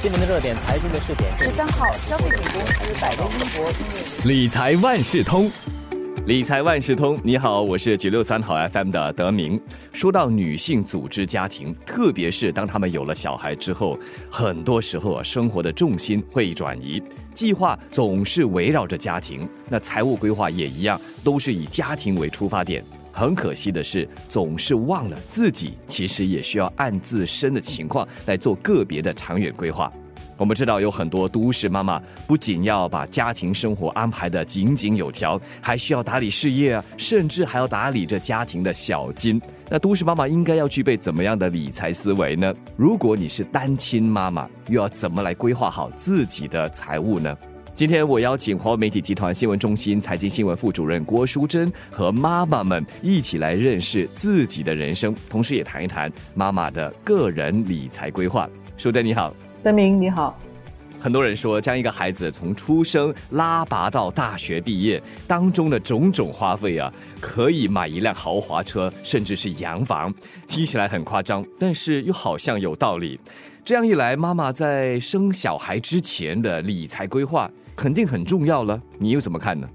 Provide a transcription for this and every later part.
新闻的热点，财经的试点。十三号，消费品公司百威英博理财万事通，理财万事通，你好，我是九六三号 FM 的德明。说到女性组织家庭，特别是当她们有了小孩之后，很多时候啊，生活的重心会转移，计划总是围绕着家庭，那财务规划也一样，都是以家庭为出发点。很可惜的是，总是忘了自己其实也需要按自身的情况来做个别的长远规划。我们知道有很多都市妈妈不仅要把家庭生活安排的井井有条，还需要打理事业啊，甚至还要打理着家庭的小金。那都市妈妈应该要具备怎么样的理财思维呢？如果你是单亲妈妈，又要怎么来规划好自己的财务呢？今天我邀请华为媒体集团新闻中心财经新闻副主任郭淑珍和妈妈们一起来认识自己的人生，同时也谈一谈妈妈的个人理财规划。淑珍你好，德明你好。很多人说，将一个孩子从出生拉拔到大学毕业当中的种种花费啊，可以买一辆豪华车，甚至是洋房，听起来很夸张，但是又好像有道理。这样一来，妈妈在生小孩之前的理财规划。肯定很重要了，你又怎么看呢？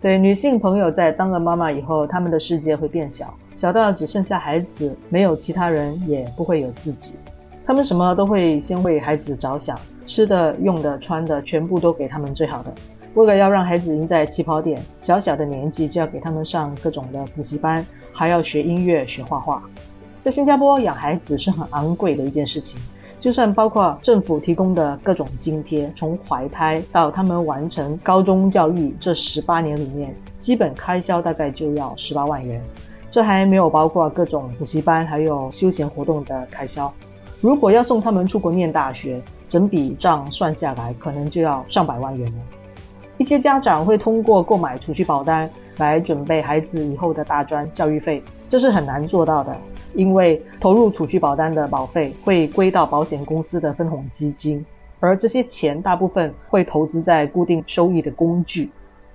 对女性朋友在当了妈妈以后，她们的世界会变小，小到只剩下孩子，没有其他人，也不会有自己。她们什么都会先为孩子着想，吃的、用的、穿的，全部都给他们最好的。为了要让孩子赢在起跑点，小小的年纪就要给他们上各种的补习班，还要学音乐、学画画。在新加坡养孩子是很昂贵的一件事情。就算包括政府提供的各种津贴，从怀胎到他们完成高中教育这十八年里面，基本开销大概就要十八万元。这还没有包括各种补习班还有休闲活动的开销。如果要送他们出国念大学，整笔账算下来，可能就要上百万元了。一些家长会通过购买储蓄保单来准备孩子以后的大专教育费，这是很难做到的。因为投入储蓄保单的保费会归到保险公司的分红基金，而这些钱大部分会投资在固定收益的工具。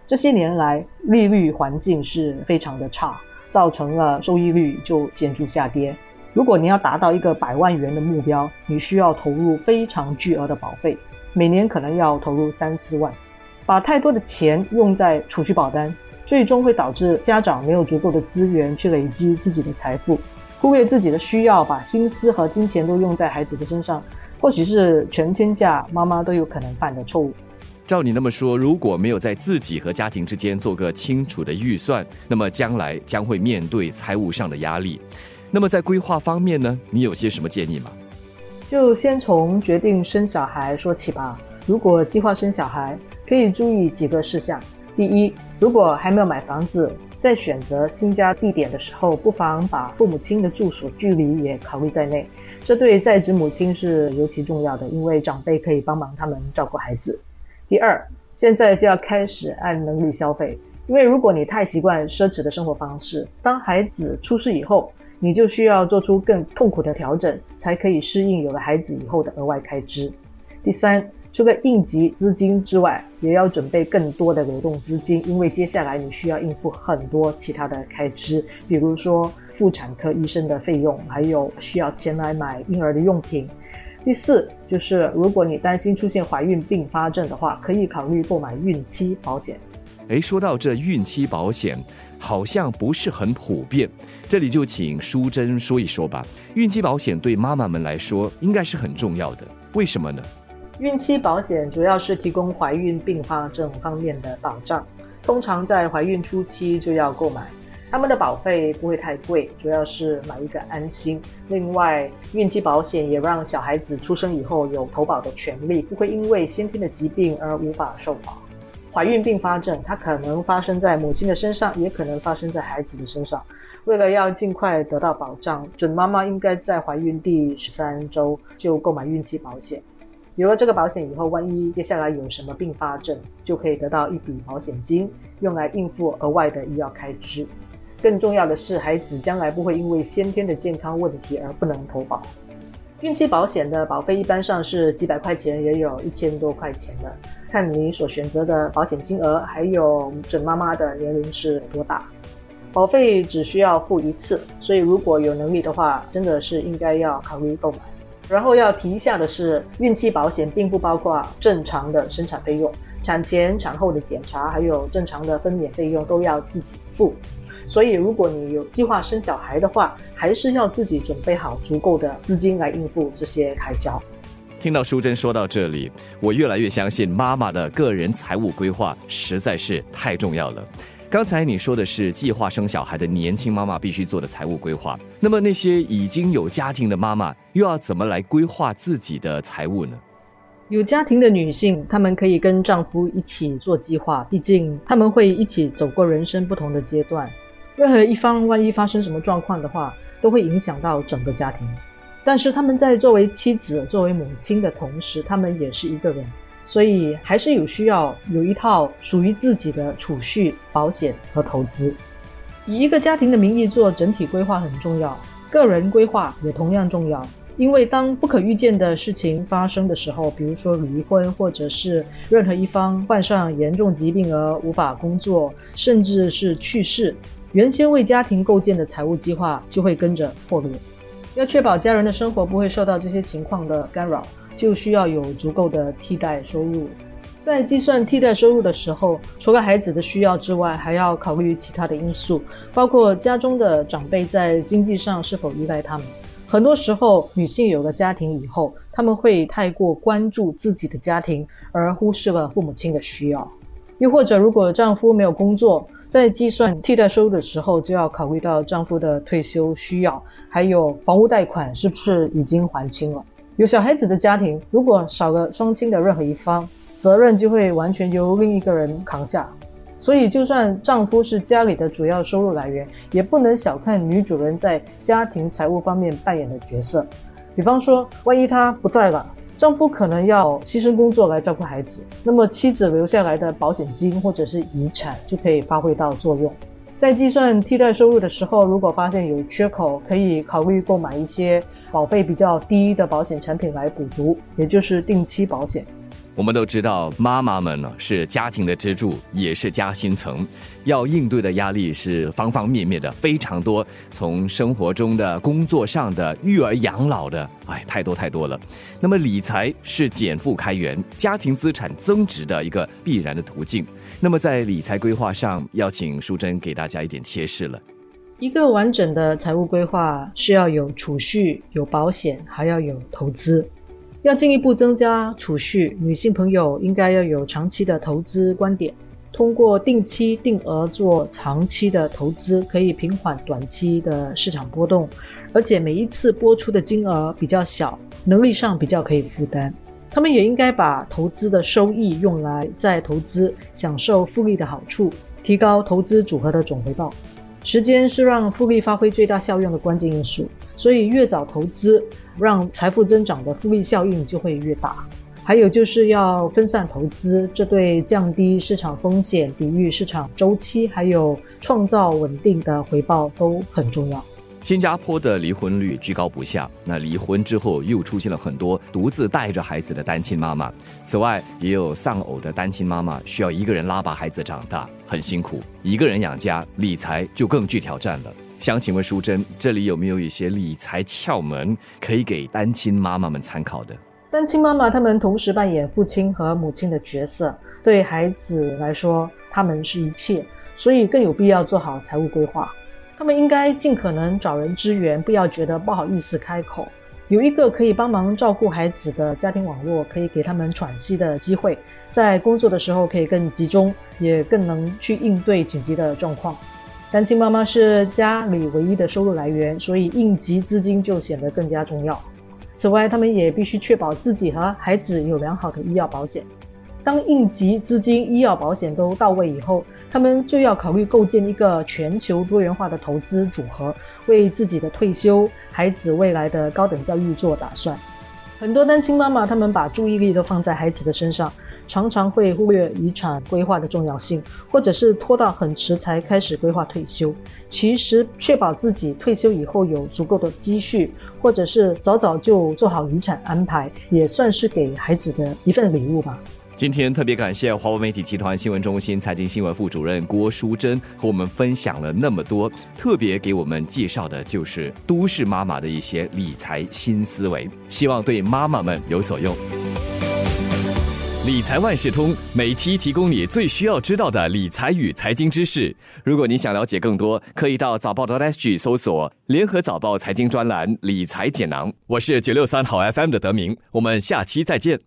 这些年来，利率环境是非常的差，造成了收益率就显著下跌。如果你要达到一个百万元的目标，你需要投入非常巨额的保费，每年可能要投入三四万。把太多的钱用在储蓄保单，最终会导致家长没有足够的资源去累积自己的财富。忽略自己的需要，把心思和金钱都用在孩子的身上，或许是全天下妈妈都有可能犯的错误。照你那么说，如果没有在自己和家庭之间做个清楚的预算，那么将来将会面对财务上的压力。那么在规划方面呢？你有些什么建议吗？就先从决定生小孩说起吧。如果计划生小孩，可以注意几个事项。第一，如果还没有买房子。在选择新家地点的时候，不妨把父母亲的住所距离也考虑在内。这对在职母亲是尤其重要的，因为长辈可以帮忙他们照顾孩子。第二，现在就要开始按能力消费，因为如果你太习惯奢侈的生活方式，当孩子出世以后，你就需要做出更痛苦的调整，才可以适应有了孩子以后的额外开支。第三。除了应急资金之外，也要准备更多的流动资金，因为接下来你需要应付很多其他的开支，比如说妇产科医生的费用，还有需要钱来买婴儿的用品。第四，就是如果你担心出现怀孕并发症的话，可以考虑购买孕期保险。诶，说到这孕期保险，好像不是很普遍，这里就请淑珍说一说吧。孕期保险对妈妈们来说应该是很重要的，为什么呢？孕期保险主要是提供怀孕并发症方面的保障，通常在怀孕初期就要购买。他们的保费不会太贵，主要是买一个安心。另外，孕期保险也让小孩子出生以后有投保的权利，不会因为先天的疾病而无法受保。怀孕并发症它可能发生在母亲的身上，也可能发生在孩子的身上。为了要尽快得到保障，准妈妈应该在怀孕第十三周就购买孕期保险。有了这个保险以后，万一接下来有什么并发症，就可以得到一笔保险金，用来应付额外的医药开支。更重要的是，孩子将来不会因为先天的健康问题而不能投保。孕期保险的保费一般上是几百块钱，也有一千多块钱的，看你所选择的保险金额，还有准妈妈的年龄是多大。保费只需要付一次，所以如果有能力的话，真的是应该要考虑购买。然后要提一下的是，孕期保险并不包括正常的生产费用，产前、产后的检查，还有正常的分娩费用都要自己付。所以，如果你有计划生小孩的话，还是要自己准备好足够的资金来应付这些开销。听到淑珍说到这里，我越来越相信妈妈的个人财务规划实在是太重要了。刚才你说的是计划生小孩的年轻妈妈必须做的财务规划，那么那些已经有家庭的妈妈又要怎么来规划自己的财务呢？有家庭的女性，她们可以跟丈夫一起做计划，毕竟他们会一起走过人生不同的阶段。任何一方万一发生什么状况的话，都会影响到整个家庭。但是他们在作为妻子、作为母亲的同时，他们也是一个人，所以还是有需要有一套属于自己的储蓄、保险和投资。以一个家庭的名义做整体规划很重要，个人规划也同样重要。因为当不可预见的事情发生的时候，比如说离婚，或者是任何一方患上严重疾病而无法工作，甚至是去世，原先为家庭构建的财务计划就会跟着破裂。要确保家人的生活不会受到这些情况的干扰，就需要有足够的替代收入。在计算替代收入的时候，除了孩子的需要之外，还要考虑其他的因素，包括家中的长辈在经济上是否依赖他们。很多时候，女性有了家庭以后，他们会太过关注自己的家庭，而忽视了父母亲的需要。又或者，如果丈夫没有工作，在计算替代收入的时候，就要考虑到丈夫的退休需要，还有房屋贷款是不是已经还清了。有小孩子的家庭，如果少了双亲的任何一方，责任就会完全由另一个人扛下。所以，就算丈夫是家里的主要收入来源，也不能小看女主人在家庭财务方面扮演的角色。比方说，万一她不在了。丈夫可能要牺牲工作来照顾孩子，那么妻子留下来的保险金或者是遗产就可以发挥到作用。在计算替代收入的时候，如果发现有缺口，可以考虑购买一些保费比较低的保险产品来补足，也就是定期保险。我们都知道，妈妈们呢是家庭的支柱，也是夹心层，要应对的压力是方方面面的，非常多。从生活中的、工作上的、育儿养老的，哎，太多太多了。那么，理财是减负开源、家庭资产增值的一个必然的途径。那么，在理财规划上，要请淑珍给大家一点贴士了。一个完整的财务规划是要有储蓄、有保险，还要有投资。要进一步增加储蓄，女性朋友应该要有长期的投资观点。通过定期定额做长期的投资，可以平缓短期的市场波动，而且每一次播出的金额比较小，能力上比较可以负担。他们也应该把投资的收益用来再投资，享受复利的好处，提高投资组合的总回报。时间是让复利发挥最大效用的关键因素，所以越早投资，让财富增长的复利效应就会越大。还有就是要分散投资，这对降低市场风险、抵御市场周期，还有创造稳定的回报都很重要。新加坡的离婚率居高不下，那离婚之后又出现了很多独自带着孩子的单亲妈妈。此外，也有丧偶的单亲妈妈需要一个人拉拔孩子长大，很辛苦。一个人养家，理财就更具挑战了。想请问淑珍，这里有没有一些理财窍门可以给单亲妈妈们参考的？单亲妈妈她们同时扮演父亲和母亲的角色，对孩子来说，他们是一切，所以更有必要做好财务规划。他们应该尽可能找人支援，不要觉得不好意思开口。有一个可以帮忙照顾孩子的家庭网络，可以给他们喘息的机会，在工作的时候可以更集中，也更能去应对紧急的状况。单亲妈妈是家里唯一的收入来源，所以应急资金就显得更加重要。此外，他们也必须确保自己和孩子有良好的医药保险。当应急资金、医药保险都到位以后，他们就要考虑构建一个全球多元化的投资组合，为自己的退休、孩子未来的高等教育做打算。很多单亲妈妈，他们把注意力都放在孩子的身上，常常会忽略遗产规划的重要性，或者是拖到很迟才开始规划退休。其实，确保自己退休以后有足够的积蓄，或者是早早就做好遗产安排，也算是给孩子的一份礼物吧。今天特别感谢华为媒体集团新闻中心财经新闻副主任郭淑珍和我们分享了那么多，特别给我们介绍的就是都市妈妈的一些理财新思维，希望对妈妈们有所用。理财万事通每期提供你最需要知道的理财与财经知识。如果你想了解更多，可以到早报的 SG 搜索“联合早报财经专栏理财简囊”。我是九六三好 FM 的德明，我们下期再见。